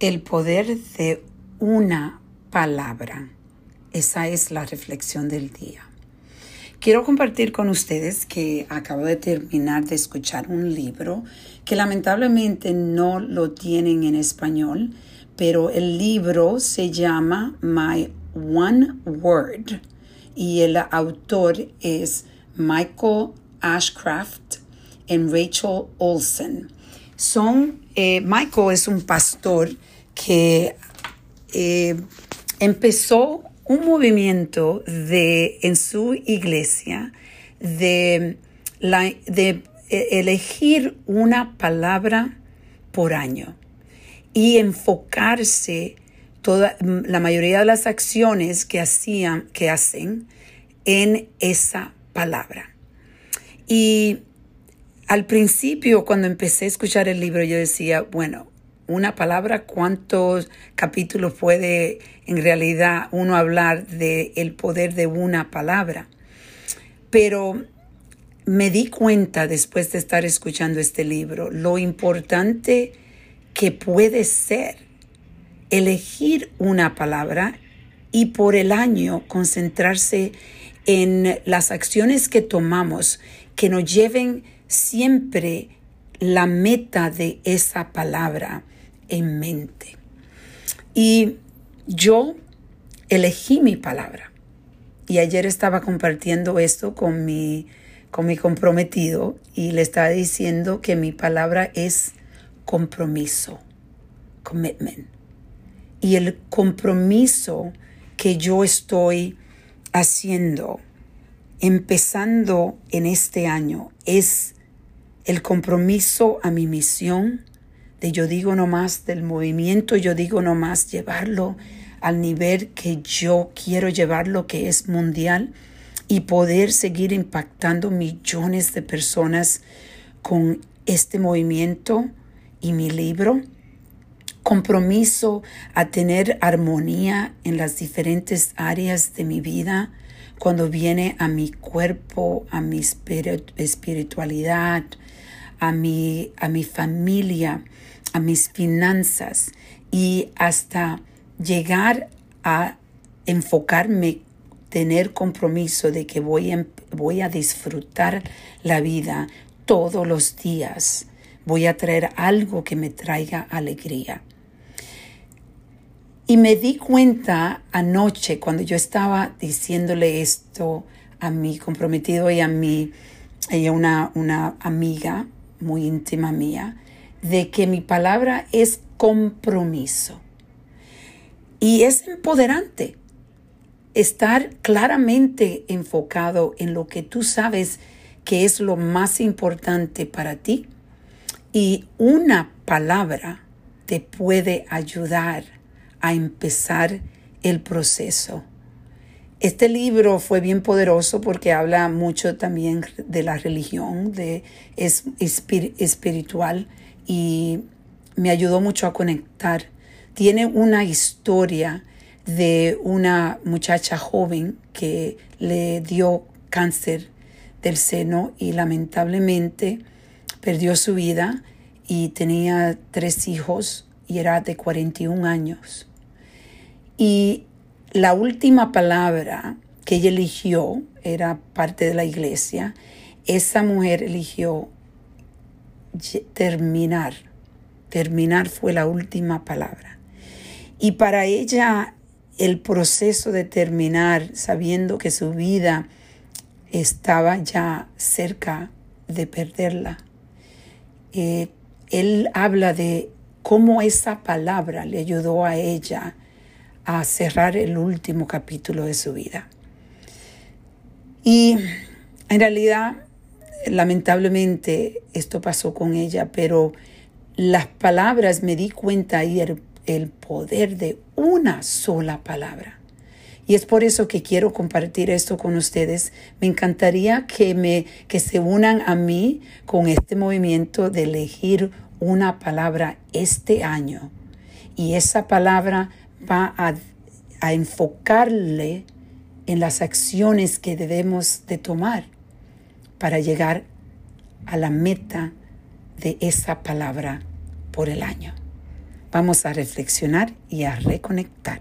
El poder de una palabra. Esa es la reflexión del día. Quiero compartir con ustedes que acabo de terminar de escuchar un libro que lamentablemente no lo tienen en español, pero el libro se llama My One Word y el autor es Michael Ashcraft y Rachel Olsen. Son, eh, Michael es un pastor que eh, empezó un movimiento de, en su iglesia de, de e, elegir una palabra por año y enfocarse toda la mayoría de las acciones que hacían que hacen en esa palabra. Y al principio cuando empecé a escuchar el libro yo decía, bueno, una palabra, cuántos capítulos puede en realidad uno hablar del el poder de una palabra. Pero me di cuenta después de estar escuchando este libro lo importante que puede ser elegir una palabra y por el año concentrarse en las acciones que tomamos que nos lleven siempre la meta de esa palabra en mente. Y yo elegí mi palabra. Y ayer estaba compartiendo esto con mi, con mi comprometido y le estaba diciendo que mi palabra es compromiso, commitment. Y el compromiso que yo estoy haciendo, empezando en este año, es el compromiso a mi misión, de yo digo nomás del movimiento, yo digo nomás llevarlo al nivel que yo quiero llevarlo, que es mundial, y poder seguir impactando millones de personas con este movimiento y mi libro. Compromiso a tener armonía en las diferentes áreas de mi vida cuando viene a mi cuerpo, a mi espiritualidad, a mi, a mi familia, a mis finanzas y hasta llegar a enfocarme, tener compromiso de que voy a, voy a disfrutar la vida todos los días. Voy a traer algo que me traiga alegría. Y me di cuenta anoche cuando yo estaba diciéndole esto a mi comprometido y a mi, ella una, una amiga muy íntima mía, de que mi palabra es compromiso. Y es empoderante estar claramente enfocado en lo que tú sabes que es lo más importante para ti. Y una palabra te puede ayudar a empezar el proceso. Este libro fue bien poderoso porque habla mucho también de la religión, de es espiritual y me ayudó mucho a conectar. Tiene una historia de una muchacha joven que le dio cáncer del seno y lamentablemente perdió su vida y tenía tres hijos y era de 41 años. Y la última palabra que ella eligió era parte de la iglesia. Esa mujer eligió terminar. Terminar fue la última palabra. Y para ella el proceso de terminar, sabiendo que su vida estaba ya cerca de perderla, eh, él habla de cómo esa palabra le ayudó a ella a cerrar el último capítulo de su vida. Y en realidad lamentablemente esto pasó con ella, pero las palabras me di cuenta ayer el poder de una sola palabra. Y es por eso que quiero compartir esto con ustedes. Me encantaría que me que se unan a mí con este movimiento de elegir una palabra este año. Y esa palabra va a, enfocarle en las acciones que debemos de tomar para llegar a la meta de esa palabra por el año. Vamos a reflexionar y a reconectar.